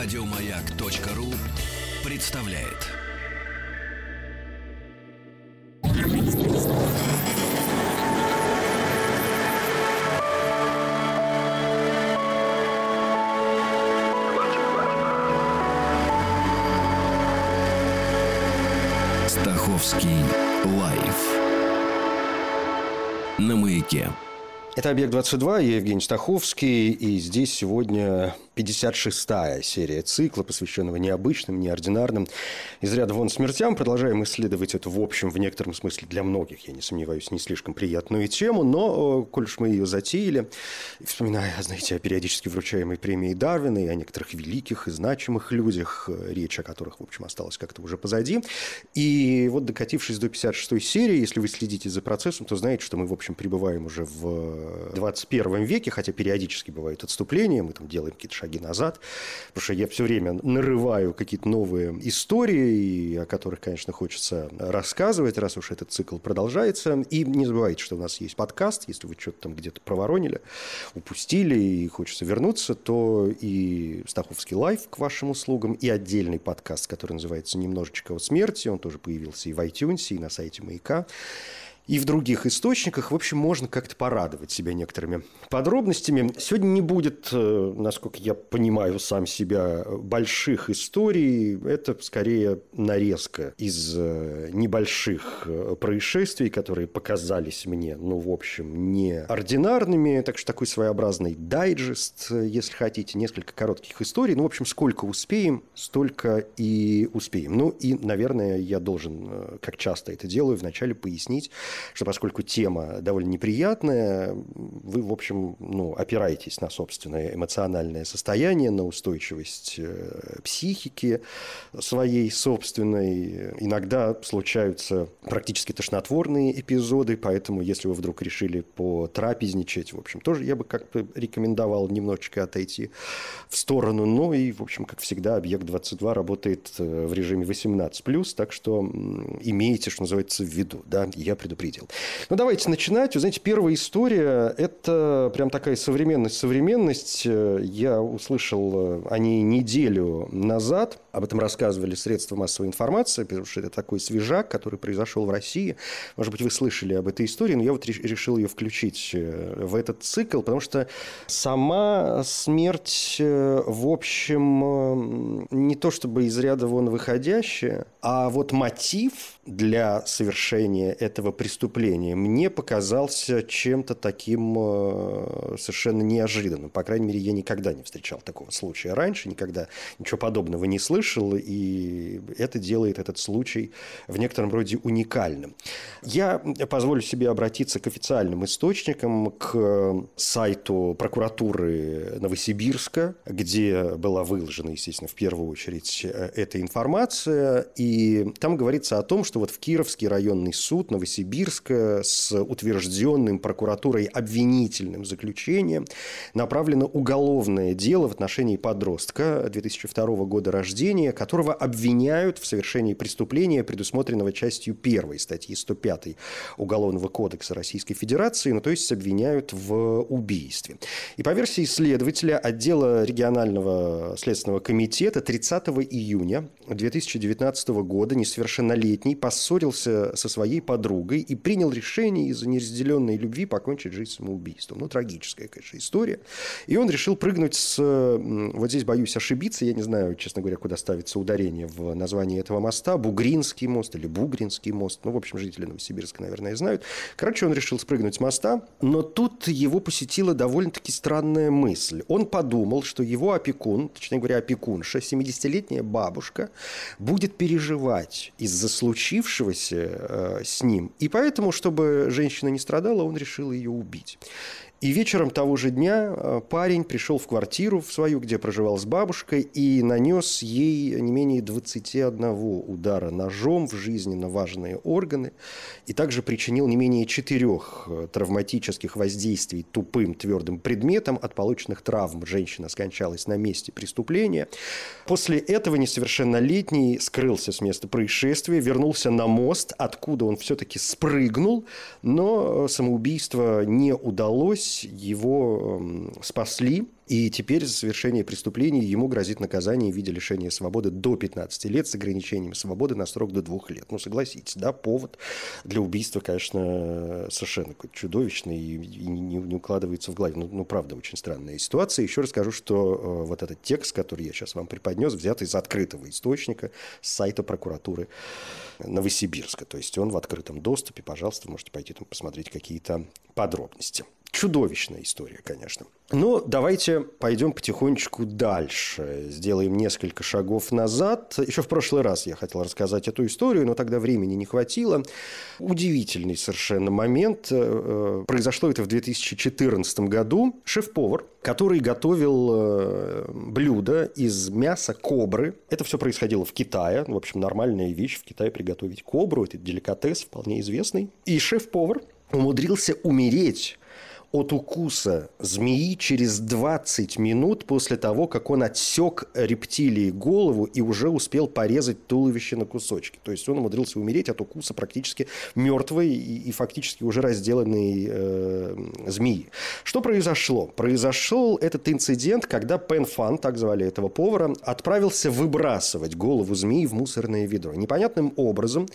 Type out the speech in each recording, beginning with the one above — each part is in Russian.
Радиомаяк.ру представляет. Стаховский лайф на маяке. Это «Объект-22», я Евгений Стаховский, и здесь сегодня 56-я серия цикла, посвященного необычным, неординарным, из ряда вон смертям. Продолжаем исследовать эту, в общем, в некотором смысле для многих, я не сомневаюсь, не слишком приятную тему, но, коль уж мы ее затеяли, вспоминая, знаете, о периодически вручаемой премии Дарвина и о некоторых великих и значимых людях, речь о которых, в общем, осталась как-то уже позади. И вот докатившись до 56-й серии, если вы следите за процессом, то знаете, что мы, в общем, пребываем уже в 21 веке, хотя периодически бывают отступления, мы там делаем какие-то шаги шаги назад, потому что я все время нарываю какие-то новые истории, о которых, конечно, хочется рассказывать, раз уж этот цикл продолжается. И не забывайте, что у нас есть подкаст, если вы что-то там где-то проворонили, упустили и хочется вернуться, то и Стаховский live к вашим услугам, и отдельный подкаст, который называется «Немножечко о смерти», он тоже появился и в iTunes, и на сайте «Маяка» и в других источниках. В общем, можно как-то порадовать себя некоторыми подробностями. Сегодня не будет, э, насколько я понимаю сам себя, больших историй. Это скорее нарезка из э, небольших э, происшествий, которые показались мне, ну, в общем, неординарными. Так что такой своеобразный дайджест, если хотите, несколько коротких историй. Ну, в общем, сколько успеем, столько и успеем. Ну, и, наверное, я должен, как часто это делаю, вначале пояснить, что поскольку тема довольно неприятная, вы, в общем, ну, опираетесь на собственное эмоциональное состояние, на устойчивость э, психики своей собственной. Иногда случаются практически тошнотворные эпизоды, поэтому если вы вдруг решили потрапезничать, в общем, тоже я бы как бы рекомендовал немножечко отойти в сторону. Ну и, в общем, как всегда, объект-22 работает э, в режиме 18+, так что имейте, что называется, в виду. Да? Я предупредил предупредил. Ну, давайте начинать. Вы знаете, первая история – это прям такая современность-современность. Я услышал э, о ней неделю назад. Об этом рассказывали средства массовой информации, потому что это такой свежак, который произошел в России. Может быть, вы слышали об этой истории, но я вот решил ее включить э, в этот цикл, потому что сама смерть, э, в общем, не то чтобы из ряда вон выходящая, а вот мотив для совершения этого преступления мне показался чем-то таким э, совершенно неожиданным. По крайней мере, я никогда не встречал такого случая раньше, никогда ничего подобного не слышал, и это делает этот случай в некотором роде уникальным. Я позволю себе обратиться к официальным источникам, к сайту прокуратуры Новосибирска, где была выложена, естественно, в первую очередь э, эта информация, и там говорится о том, что вот в Кировский районный суд Новосибирск Новосибирска с утвержденным прокуратурой обвинительным заключением направлено уголовное дело в отношении подростка 2002 года рождения, которого обвиняют в совершении преступления, предусмотренного частью 1 статьи 105 Уголовного кодекса Российской Федерации, ну то есть обвиняют в убийстве. И по версии следователя отдела регионального следственного комитета 30 июня 2019 года несовершеннолетний поссорился со своей подругой и принял решение из-за неразделенной любви покончить жизнь самоубийством. Ну, трагическая, конечно, история. И он решил прыгнуть с... Вот здесь боюсь ошибиться, я не знаю, честно говоря, куда ставится ударение в названии этого моста. Бугринский мост или Бугринский мост. Ну, в общем, жители Новосибирска, наверное, знают. Короче, он решил спрыгнуть с моста, но тут его посетила довольно-таки странная мысль. Он подумал, что его опекун, точнее говоря, опекунша, 70-летняя бабушка, будет переживать из-за случившегося э, с ним. И поэтому чтобы женщина не страдала, он решил ее убить. И вечером того же дня э, парень пришел в квартиру в свою, где проживал с бабушкой, и нанес ей не менее 21 удара ножом в жизненно важные органы, и также причинил не менее четырех э, травматических воздействий тупым твердым предметом от полученных травм. Женщина скончалась на месте преступления. После этого несовершеннолетний скрылся с места происшествия, вернулся на мост, откуда он все-таки спрыгнул, но э, самоубийство не удалось, удалось, его эм, спасли, и теперь за совершение преступлений ему грозит наказание в виде лишения свободы до 15 лет с ограничением свободы на срок до 2 лет. Ну, согласитесь, да, повод для убийства, конечно, совершенно чудовищный и не, не укладывается в голове. Ну, ну, правда, очень странная ситуация. Еще расскажу, что э, вот этот текст, который я сейчас вам преподнес, взят из открытого источника с сайта прокуратуры Новосибирска. То есть он в открытом доступе. Пожалуйста, можете пойти там посмотреть какие-то подробности. Чудовищная история, конечно. Но давайте пойдем потихонечку дальше. Сделаем несколько шагов назад. Еще в прошлый раз я хотел рассказать эту историю, но тогда времени не хватило. Удивительный совершенно момент. Э, произошло это в 2014 году. Шеф-повар, который готовил э, блюдо из мяса кобры. Это все происходило в Китае. В общем, нормальная вещь в Китае приготовить кобру. Это деликатес вполне известный. И шеф-повар умудрился умереть от укуса змеи через 20 минут после того, как он отсек рептилии голову и уже успел порезать туловище на кусочки. То есть он умудрился умереть от укуса практически мертвой и, и фактически уже разделанной э, змеи. Что произошло? Произошел этот инцидент, когда Пен Фан, так звали этого повара, отправился выбрасывать голову змеи в мусорное ведро. Непонятным образом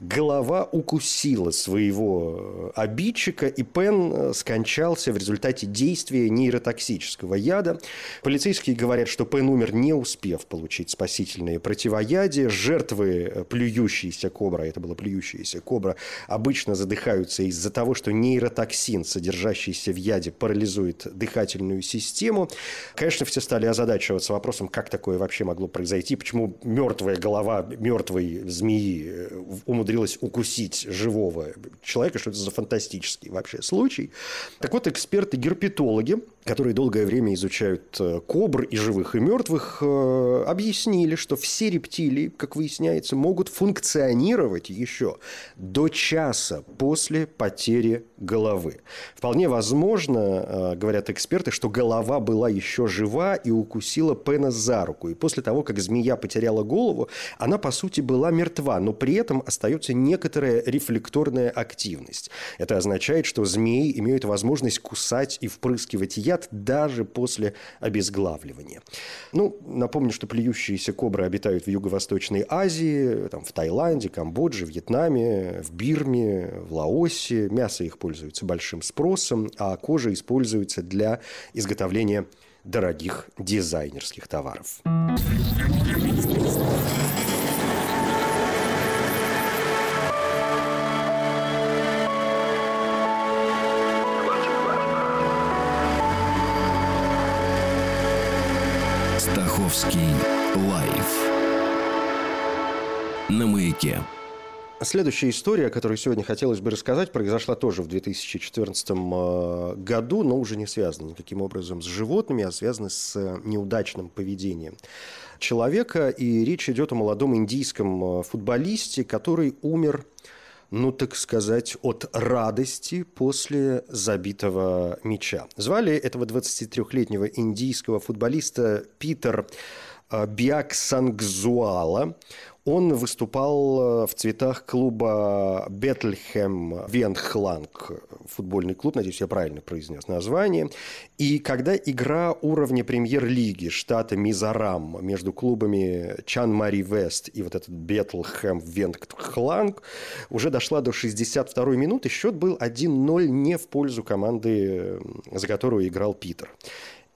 голова укусила своего обидчика, и Пен э, скончался скончался в результате действия нейротоксического яда. Полицейские говорят, что Пен умер, не успев получить спасительное противоядие. Жертвы э, плюющейся кобра, это была плюющаяся кобра, обычно задыхаются из-за того, что нейротоксин, содержащийся в яде, парализует дыхательную систему. Конечно, все стали озадачиваться вопросом, как такое вообще могло произойти, почему мертвая голова мертвой змеи э, умудрилась укусить живого человека, что это за фантастический вообще случай. Так вот, эксперты-герпетологи, которые долгое время изучают э, кобр и живых, и мертвых, э, объяснили, что все рептилии, как выясняется, могут функционировать еще до часа после потери головы. Вполне возможно, э, говорят эксперты, что голова была еще жива и укусила Пена за руку. И после того, как змея потеряла голову, она, по сути, была мертва, но при этом остается некоторая рефлекторная активность. Это означает, что змеи имеют возможность кусать и впрыскивать яд даже после обезглавливания. Ну, напомню, что плюющиеся кобры обитают в Юго-Восточной Азии, там, в Таиланде, Камбодже, Вьетнаме, в Бирме, в Лаосе. Мясо их пользуется большим спросом, а кожа используется для изготовления дорогих дизайнерских товаров. Московский лайф на маяке. Следующая история, о которой сегодня хотелось бы рассказать, произошла тоже в 2014 э, году, но уже не связана никаким образом с животными, а связана с э, неудачным поведением человека. И речь идет о молодом индийском э, футболисте, который умер ну, так сказать, от радости после забитого мяча. Звали этого 23-летнего индийского футболиста Питер э, Биаксангзуала. Он выступал э, в цветах клуба Бетльхэм Венхланг, футбольный клуб, надеюсь, я правильно произнес название. И когда игра уровня премьер-лиги штата Мизорам между клубами Чан Мари Вест и вот этот Бетлхэм Венхланг уже дошла до 62-й минуты, счет был 1-0 не в пользу команды, за которую играл Питер.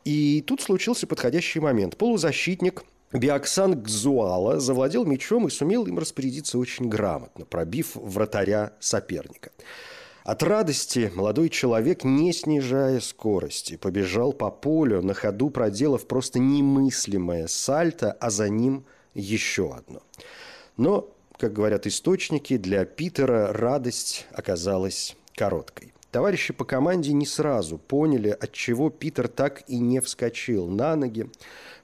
И тут случился подходящий момент. Полузащитник – Биоксан Гзуала завладел мячом и сумел им распорядиться очень грамотно, пробив вратаря соперника. От радости молодой человек, не снижая скорости, побежал по полю, на ходу проделав просто немыслимое сальто, а за ним еще одно. Но, как говорят источники, для Питера радость оказалась короткой. Товарищи по команде не сразу поняли, от чего Питер так и не вскочил на ноги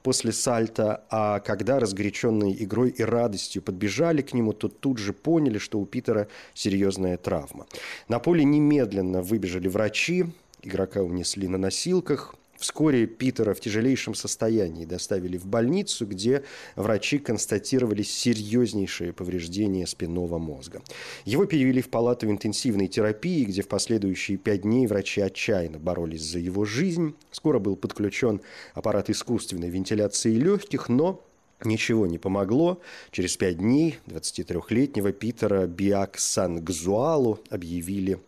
после сальта, а когда разгоряченные игрой и радостью подбежали к нему, то тут же поняли, что у Питера серьезная травма. На поле немедленно выбежали врачи, игрока унесли на носилках, Вскоре Питера в тяжелейшем состоянии доставили в больницу, где врачи констатировали серьезнейшие повреждения спинного мозга. Его перевели в палату интенсивной терапии, где в последующие пять дней врачи отчаянно боролись за его жизнь. Скоро был подключен аппарат искусственной вентиляции легких, но Ничего не помогло. Через пять дней 23-летнего Питера Биаксангзуалу объявили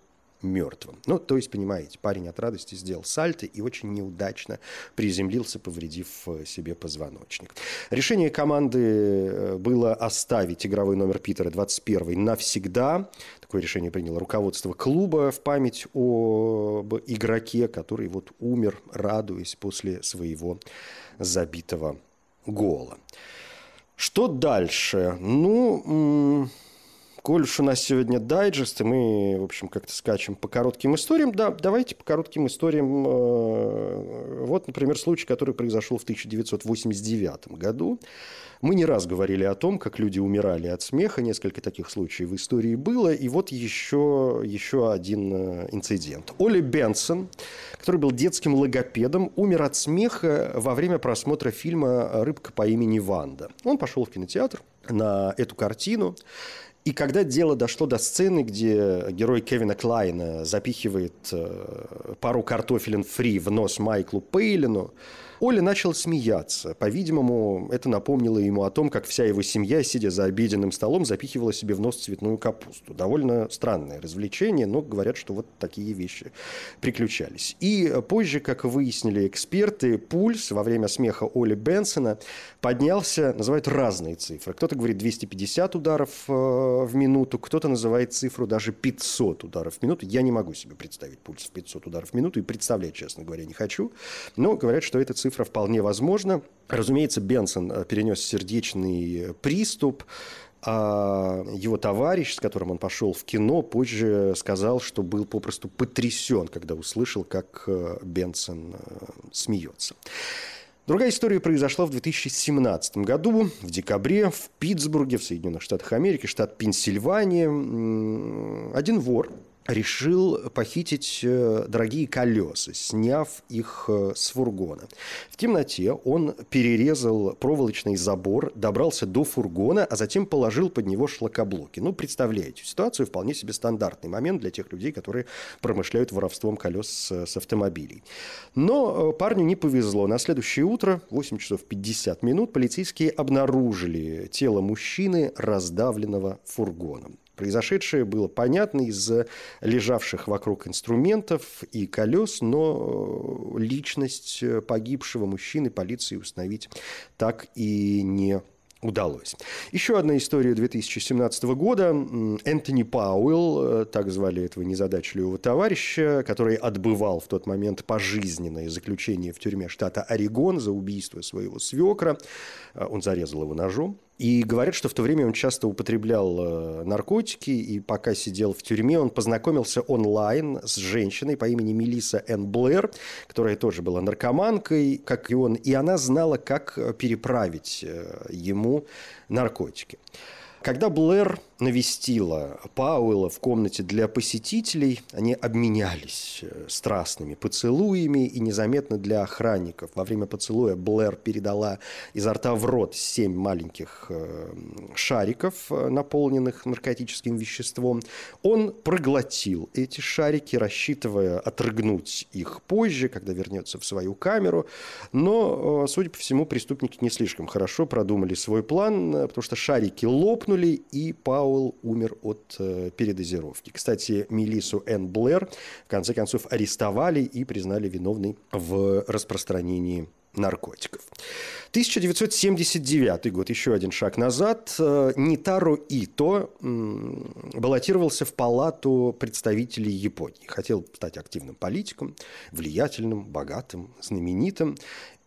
мертвым. Ну, то есть, понимаете, парень от радости сделал сальто и очень неудачно приземлился, повредив э, себе позвоночник. Решение команды э, было оставить игровой номер Питера 21 навсегда. Такое решение приняло руководство клуба в память об игроке, который вот умер, радуясь после своего забитого гола. Что дальше? Ну, Коль уж у нас сегодня дайджест, и мы, в общем, как-то скачем по коротким историям, да, давайте по коротким историям. Э, вот, например, случай, который произошел в 1989 году. Мы не раз говорили о том, как люди умирали от смеха, несколько таких случаев в истории было, и вот еще, еще один э, инцидент. Оли Бенсон, который был детским логопедом, умер от смеха во время просмотра фильма «Рыбка по имени Ванда». Он пошел в кинотеатр на эту картину, и когда дело дошло до сцены, где герой Кевина Клайна запихивает э, пару картофелин фри в нос Майклу Пейлину, Оля начал смеяться. По-видимому, это напомнило ему о том, как вся его семья, сидя за обеденным столом, запихивала себе в нос цветную капусту. Довольно странное развлечение, но говорят, что вот такие вещи приключались. И позже, как выяснили эксперты, пульс во время смеха Оли Бенсона поднялся, называют разные цифры. Кто-то говорит 250 ударов э, в минуту, кто-то называет цифру даже 500 ударов в минуту. Я не могу себе представить пульс в 500 ударов в минуту и представлять, честно говоря, не хочу. Но говорят, что эта цифра цифра вполне возможна. Разумеется, Бенсон э, перенес сердечный приступ, а его товарищ, с которым он пошел в кино, позже сказал, что был попросту потрясен, когда услышал, как э, Бенсон э, смеется. Другая история произошла в 2017 году, в декабре, в Питтсбурге, в Соединенных Штатах Америки, штат Пенсильвания. Один вор решил похитить э, дорогие колеса, сняв их э, с фургона. В темноте он перерезал проволочный забор, добрался до фургона, а затем положил под него шлакоблоки. Ну, представляете, ситуацию вполне себе стандартный момент для тех людей, которые промышляют воровством колес с автомобилей. Но э, парню не повезло. На следующее утро, 8 часов 50 минут, полицейские обнаружили тело мужчины, раздавленного фургоном. Произошедшее было понятно из лежавших вокруг инструментов и колес, но личность погибшего мужчины полиции установить так и не удалось. Еще одна история 2017 года. Энтони Пауэлл, так звали этого незадачливого товарища, который отбывал в тот момент пожизненное заключение в тюрьме штата Орегон за убийство своего свекра. Он зарезал его ножом. И говорят, что в то время он часто употреблял э, наркотики, и пока сидел в тюрьме, он познакомился онлайн с женщиной по имени Мелиса Н. Блэр, которая тоже была наркоманкой, как и он, и она знала, как переправить э, ему наркотики. Когда Блэр навестила Пауэлла в комнате для посетителей, они обменялись э, страстными поцелуями и незаметно для охранников. Во время поцелуя Блэр передала изо рта в рот семь маленьких э, шариков, э, наполненных наркотическим веществом. Он проглотил эти шарики, рассчитывая отрыгнуть их позже, когда вернется в свою камеру. Но, судя по всему, преступники не слишком хорошо продумали свой план, потому что шарики лопнули, и Пауэлл Пауэлл умер от э, передозировки. Кстати, Мелису Н. Блэр в конце концов арестовали и признали виновной в распространении наркотиков. 1979 год, еще один шаг назад. Э, Нитаро Ито баллотировался в палату представителей Японии. Хотел стать активным политиком, влиятельным, богатым, знаменитым.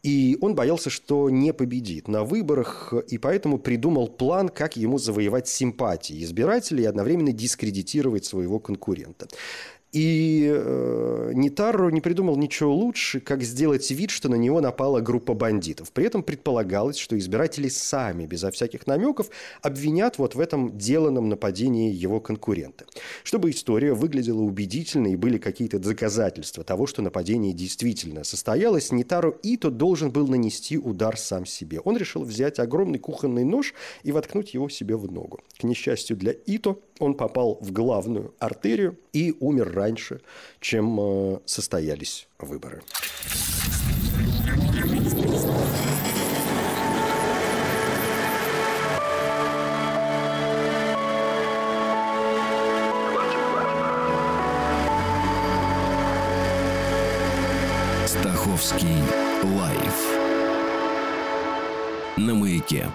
И он боялся, что не победит на выборах, и поэтому придумал план, как ему завоевать симпатии избирателей и одновременно дискредитировать своего конкурента. И э, Нитарро не придумал ничего лучше, как сделать вид, что на него напала группа бандитов. При этом предполагалось, что избиратели сами, безо всяких намеков, обвинят вот в этом деланном нападении его конкурента. Чтобы история выглядела убедительно и были какие-то доказательства того, что нападение действительно состоялось, Нитаро Ито должен был нанести удар сам себе. Он решил взять огромный кухонный нож и воткнуть его себе в ногу. К несчастью для Ито, он попал в главную артерию и умер раньше, чем э, состоялись выборы. Стаховский лайф на маяке.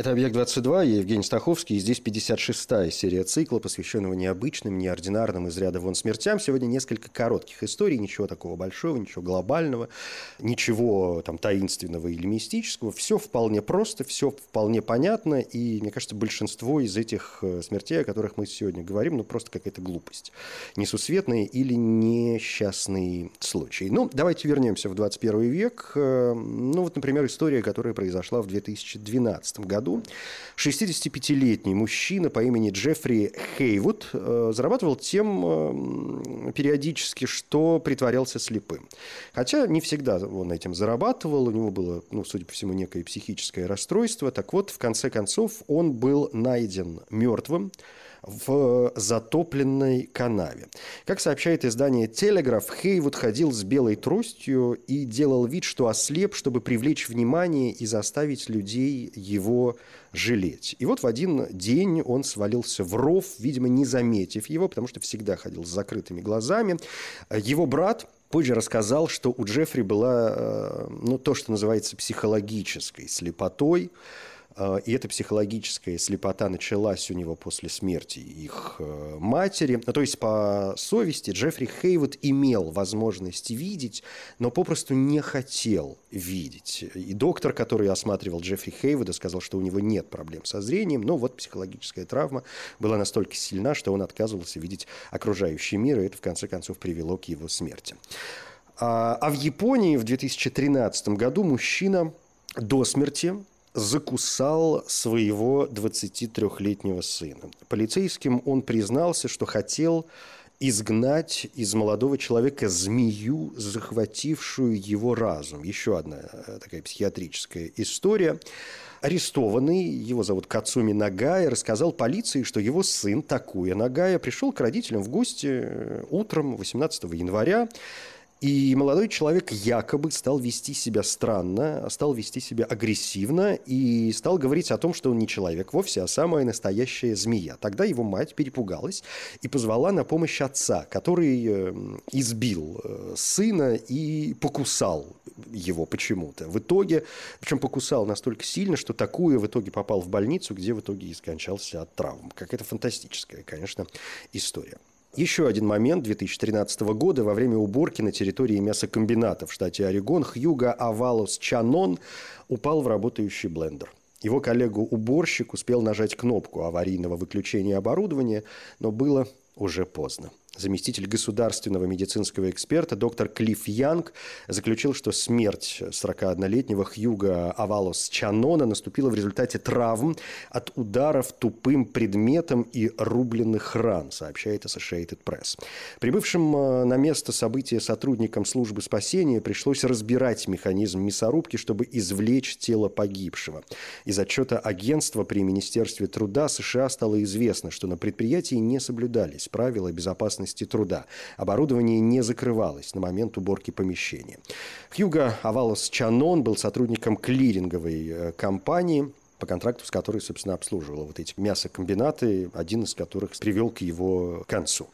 Это «Объект-22», я Евгений Стаховский, и здесь 56-я серия цикла, посвященного необычным, неординарным из ряда вон смертям. Сегодня несколько коротких историй, ничего такого большого, ничего глобального, ничего там таинственного или мистического. Все вполне просто, все вполне понятно, и, мне кажется, большинство из этих э, смертей, о которых мы сегодня говорим, ну, просто какая-то глупость. Несусветные или несчастные случаи. Ну, давайте вернемся в 21 век. Э, ну, вот, например, история, которая произошла в 2012 году году 65-летний мужчина по имени Джеффри Хейвуд э, зарабатывал тем э, периодически, что притворялся слепым. Хотя не всегда он этим зарабатывал, у него было, ну, судя по всему, некое психическое расстройство. Так вот, в конце концов, он был найден мертвым в затопленной канаве. Как сообщает издание «Телеграф», Хейвуд ходил с белой тростью и делал вид, что ослеп, чтобы привлечь внимание и заставить людей его жалеть. И вот в один день он свалился в ров, видимо, не заметив его, потому что всегда ходил с закрытыми глазами. Его брат, позже рассказал, что у Джеффри была э, ну, то, что называется психологической слепотой. А, и эта психологическая слепота началась у него после смерти их э, матери. То есть, по совести, Джеффри Хейвуд имел возможность видеть, но попросту не хотел видеть. И доктор, который осматривал Джеффри Хейвуда, сказал, что у него нет проблем со зрением, но вот психологическая травма была настолько сильна, что он отказывался видеть окружающий мир, и это, в конце концов, привело к его смерти. А, а в Японии в 2013 году мужчина до смерти закусал своего 23-летнего сына. Полицейским он признался, что хотел изгнать из молодого человека змею, захватившую его разум. Еще одна э, такая психиатрическая история. Арестованный, его зовут Кацуми Нагая, рассказал полиции, что его сын Такуя Нагая пришел к родителям в гости э, утром 18 января и молодой человек якобы стал вести себя странно, стал вести себя агрессивно и стал говорить о том, что он не человек вовсе, а самая настоящая змея. Тогда его мать перепугалась и позвала на помощь отца, который э, избил э, сына и покусал его почему-то. В итоге, причем покусал настолько сильно, что такую в итоге попал в больницу, где в итоге и скончался от травм. Какая-то фантастическая, конечно, история. Еще один момент 2013 года во время уборки на территории мясокомбината в штате Орегон Хьюга Авалус Чанон упал в работающий блендер. Его коллегу-уборщик успел нажать кнопку аварийного выключения оборудования, но было уже поздно заместитель государственного медицинского эксперта доктор Клифф Янг заключил, что смерть 41-летнего Хьюга Авалос Чанона наступила в результате травм от ударов тупым предметом и рубленных ран, сообщает Associated Press. Прибывшим э, на место события сотрудникам службы спасения пришлось разбирать механизм мясорубки, чтобы извлечь тело погибшего. Из отчета агентства при Министерстве труда США стало известно, что на предприятии не соблюдались правила безопасности безопасности труда. Оборудование не закрывалось на момент уборки помещения. Хьюго Авалос Чанон был сотрудником клиринговой э, компании, по контракту с которой, собственно, обслуживала вот эти мясокомбинаты, один из которых привел к его концу.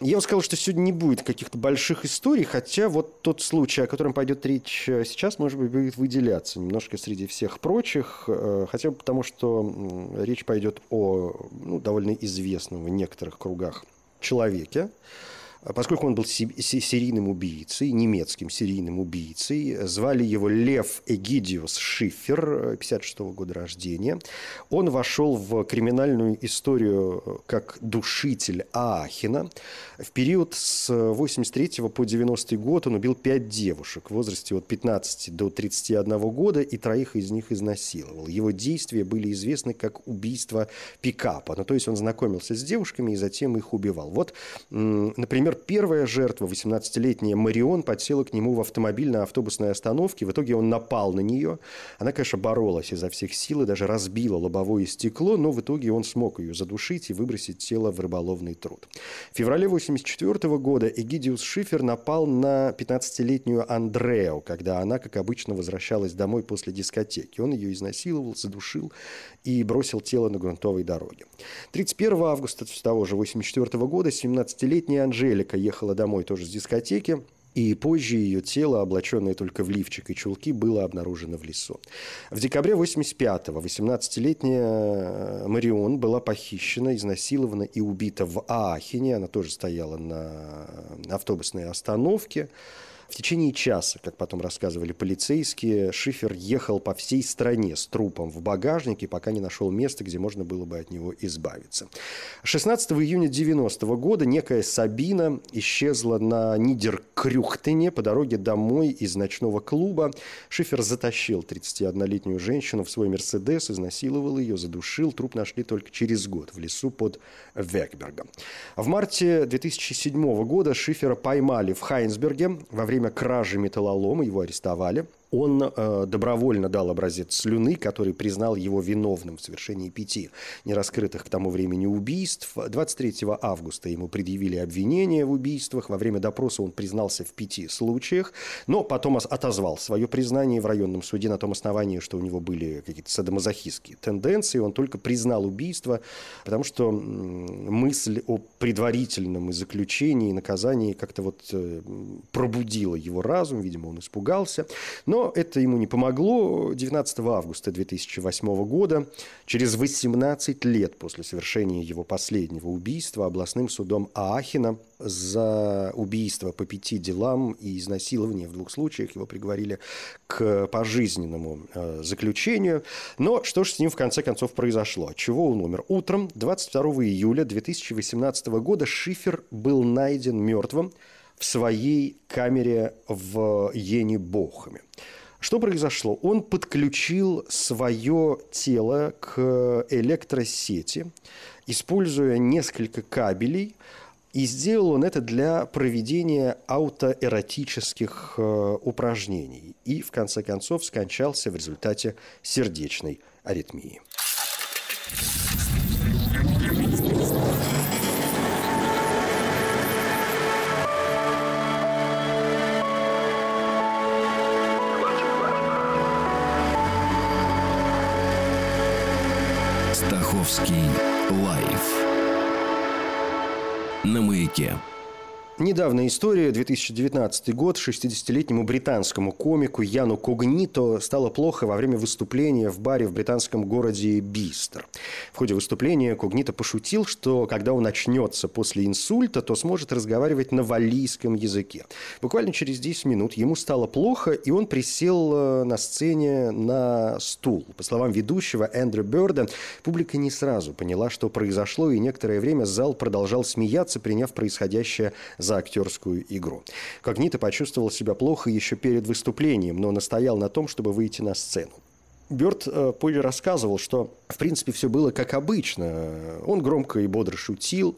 Я бы сказал, что сегодня не будет каких-то больших историй, хотя вот тот случай, о котором пойдет речь э, сейчас, может быть, будет выделяться немножко среди всех прочих, э, хотя бы потому, что речь пойдет о ну, довольно известном в некоторых кругах человеке, Поскольку он был серийным убийцей, немецким серийным убийцей, звали его Лев Эгидиус Шифер, 56 -го года рождения. Он вошел в криминальную историю как душитель Аахина. В период с 83 по 90 год он убил пять девушек в возрасте от 15 до 31 года и троих из них изнасиловал. Его действия были известны как убийство пикапа. Ну, то есть он знакомился с девушками и затем их убивал. Вот, например, первая жертва, 18-летняя Марион, подсела к нему в автомобиль на автобусной остановке. В итоге он напал на нее. Она, конечно, боролась изо всех сил и даже разбила лобовое стекло, но в итоге он смог ее задушить и выбросить тело в рыболовный труд. В феврале 1984 года Эгидиус Шифер напал на 15-летнюю Андрео, когда она, как обычно, возвращалась домой после дискотеки. Он ее изнасиловал, задушил и бросил тело на грунтовой дороге. 31 августа того же 1984 года 17-летняя Анжелика Анжелика ехала домой тоже с дискотеки, и позже ее тело, облаченное только в лифчик и чулки, было обнаружено в лесу. В декабре 85-го 18-летняя Марион была похищена, изнасилована и убита в Аахене. Она тоже стояла на автобусной остановке. В течение часа, как потом рассказывали полицейские, Шифер ехал по всей стране с трупом в багажнике, пока не нашел место, где можно было бы от него избавиться. 16 июня 90 года некая Сабина исчезла на Нидеркрюхтене по дороге домой из ночного клуба. Шифер затащил 31-летнюю женщину в свой «Мерседес», изнасиловал ее, задушил. Труп нашли только через год в лесу под Векбергом. В марте 2007 года Шифера поймали в Хайнсберге во время время кражи металлолома, его арестовали – он э, добровольно дал образец слюны, который признал его виновным в совершении пяти нераскрытых к тому времени убийств. 23 августа ему предъявили обвинение в убийствах. Во время допроса он признался в пяти случаях, но потом отозвал свое признание в районном суде на том основании, что у него были какие-то садомазохистские тенденции. Он только признал убийство, потому что мысль о предварительном заключении и наказании как-то вот э, пробудила его разум. Видимо, он испугался. Но это ему не помогло. 19 августа 2008 года, через 18 лет после совершения его последнего убийства, областным судом Аахена за убийство по пяти делам и изнасилование в двух случаях его приговорили к пожизненному э, заключению. Но что же с ним в конце концов произошло? Чего он умер? Утром 22 июля 2018 года Шифер был найден мертвым в своей камере в Йене-Бохаме. Что произошло? Он подключил свое тело к электросети, используя несколько кабелей, и сделал он это для проведения аутоэротических э, упражнений. И, в конце концов, скончался в результате сердечной аритмии. Московский лайф на маяке. Недавняя история, 2019 год, 60-летнему британскому комику Яну Когнито стало плохо во время выступления в баре в британском городе Бистер. В ходе выступления Когнито пошутил, что когда он очнется после инсульта, то сможет разговаривать на валлийском языке. Буквально через 10 минут ему стало плохо, и он присел э, на сцене на стул. По словам ведущего Эндрю Бёрда, публика не сразу поняла, что произошло, и некоторое время зал продолжал смеяться, приняв происходящее за актерскую игру. Когнито почувствовал себя плохо еще перед выступлением, но настоял на том, чтобы выйти на сцену. Бёрд э, позже рассказывал, что, в принципе, все было как обычно. Он громко и бодро шутил,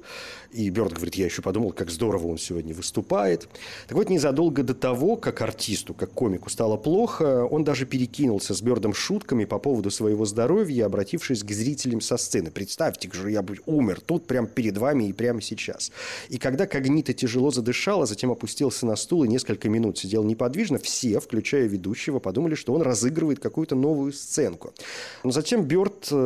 и Бёрд говорит, я еще подумал, как здорово он сегодня выступает. Так вот, незадолго до того, как артисту, как комику стало плохо, он даже перекинулся с Бёрдом шутками по поводу своего здоровья, обратившись к зрителям со сцены. Представьте же, я бы умер тут прямо перед вами и прямо сейчас. И когда Когнита тяжело задышал, а затем опустился на стул и несколько минут сидел неподвижно, все, включая ведущего, подумали, что он разыгрывает какую-то новую сценку. Но затем Бёрд э,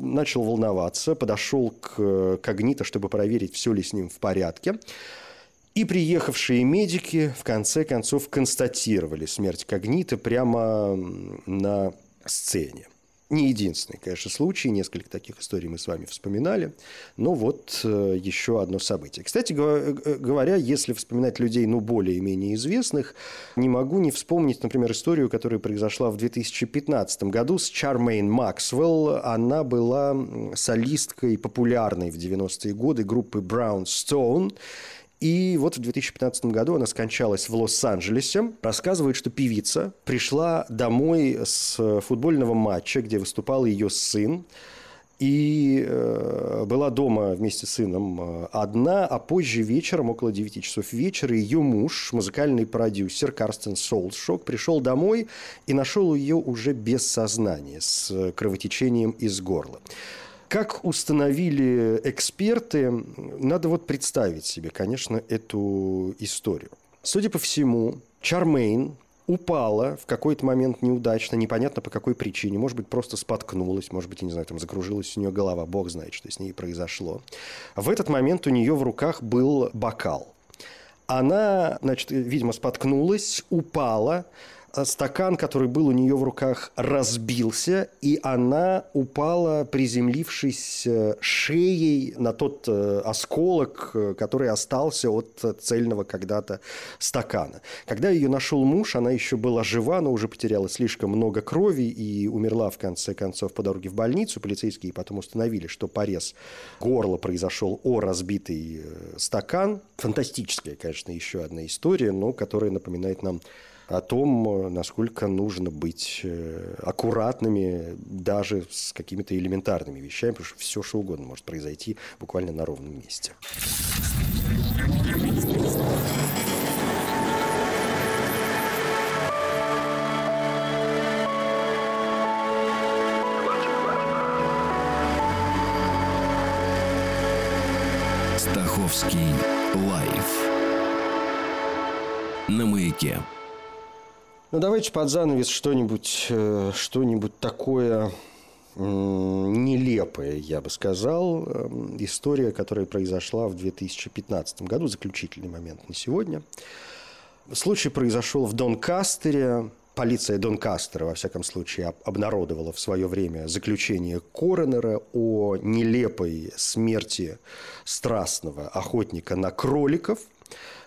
начал волноваться, подошел к Когнита, чтобы проверить, все ли с ним в порядке. И приехавшие медики в конце концов констатировали смерть Когнита прямо на сцене. Не единственный, конечно, случай, несколько таких историй мы с вами вспоминали, но вот э, еще одно событие. Кстати говоря, если вспоминать людей, ну, более-менее известных, не могу не вспомнить, например, историю, которая произошла в 2015 году с Чармейн Максвелл. Она была солисткой популярной в 90-е годы группы Brown Stone, и вот в 2015 году она скончалась в Лос-Анджелесе. Рассказывает, что певица пришла домой с футбольного матча, где выступал ее сын. И э, была дома вместе с сыном э, одна, а позже вечером, около 9 часов вечера, ее муж, музыкальный продюсер Карстен Солшок, пришел домой и нашел ее уже без сознания, с кровотечением из горла. Как установили эксперты, надо вот представить себе, конечно, эту историю. Судя по всему, Чармейн упала в какой-то момент неудачно, непонятно по какой причине. Может быть, просто споткнулась, может быть, я не знаю, там закружилась у нее голова, бог знает, что с ней произошло. В этот момент у нее в руках был бокал. Она, значит, видимо, споткнулась, упала, стакан, который был у нее в руках, разбился, и она упала, приземлившись э, шеей на тот э, осколок, который остался от цельного когда-то стакана. Когда ее нашел муж, она еще была жива, но уже потеряла слишком много крови и умерла, в конце концов, по дороге в больницу. Полицейские потом установили, что порез горла произошел о разбитый стакан. Фантастическая, конечно, еще одна история, но которая напоминает нам о том, насколько нужно быть э, аккуратными даже с какими-то элементарными вещами, потому что все, что угодно может произойти буквально на ровном месте. Стаховский лайф на маяке. Ну, давайте под занавес что-нибудь э, что такое нелепое, я бы сказал. Эм, история, которая произошла в 2015 году, заключительный момент на сегодня. Случай произошел в Донкастере. Полиция Донкастера, во всяком случае, обнародовала в свое время заключение коронера о нелепой смерти страстного охотника на кроликов –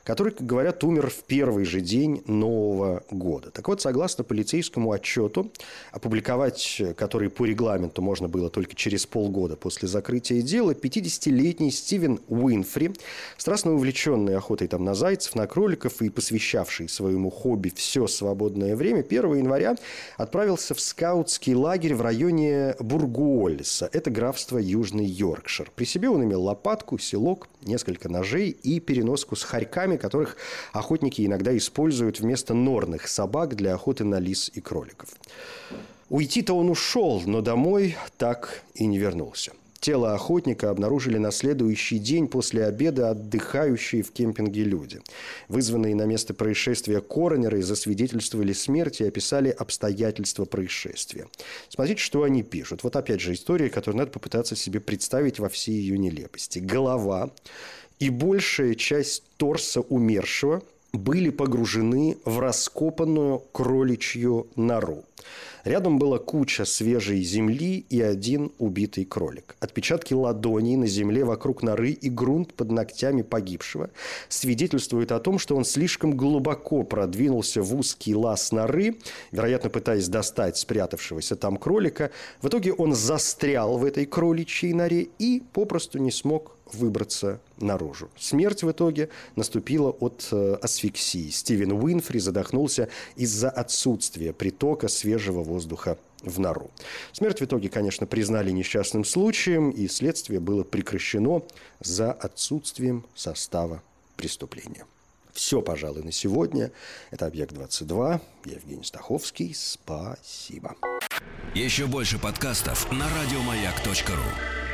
который, как говорят, умер в первый же день Нового года. Так вот, согласно полицейскому отчету, опубликовать который по регламенту можно было только через полгода после закрытия дела, 50-летний Стивен Уинфри, страстно увлеченный охотой там на зайцев, на кроликов и посвящавший своему хобби все свободное время, 1 января отправился в скаутский лагерь в районе Бургуоллиса. Это графство Южный Йоркшир. При себе он имел лопатку, селок, несколько ножей и переноску с хорьками, которых охотники иногда используют вместо норных собак для охоты на лис и кроликов. Уйти-то он ушел, но домой так и не вернулся. Тело охотника обнаружили на следующий день после обеда отдыхающие в кемпинге люди. Вызванные на место происшествия коронеры засвидетельствовали смерть и описали обстоятельства происшествия. Смотрите, что они пишут. Вот опять же история, которую надо попытаться себе представить во всей ее нелепости. Голова и большая часть торса умершего были погружены в раскопанную кроличью нору. Рядом была куча свежей земли и один убитый кролик. Отпечатки ладоней на земле вокруг норы и грунт под ногтями погибшего свидетельствуют о том, что он слишком глубоко продвинулся в узкий лаз норы, вероятно, пытаясь достать спрятавшегося там кролика. В итоге он застрял в этой кроличьей норе и попросту не смог выбраться наружу. Смерть в итоге наступила от э, асфиксии. Стивен Уинфри задохнулся из-за отсутствия притока свежего воздуха в нору. Смерть в итоге, конечно, признали несчастным случаем, и следствие было прекращено за отсутствием состава преступления. Все, пожалуй, на сегодня. Это «Объект-22». Я Евгений Стаховский. Спасибо. Еще больше подкастов на радиомаяк.ру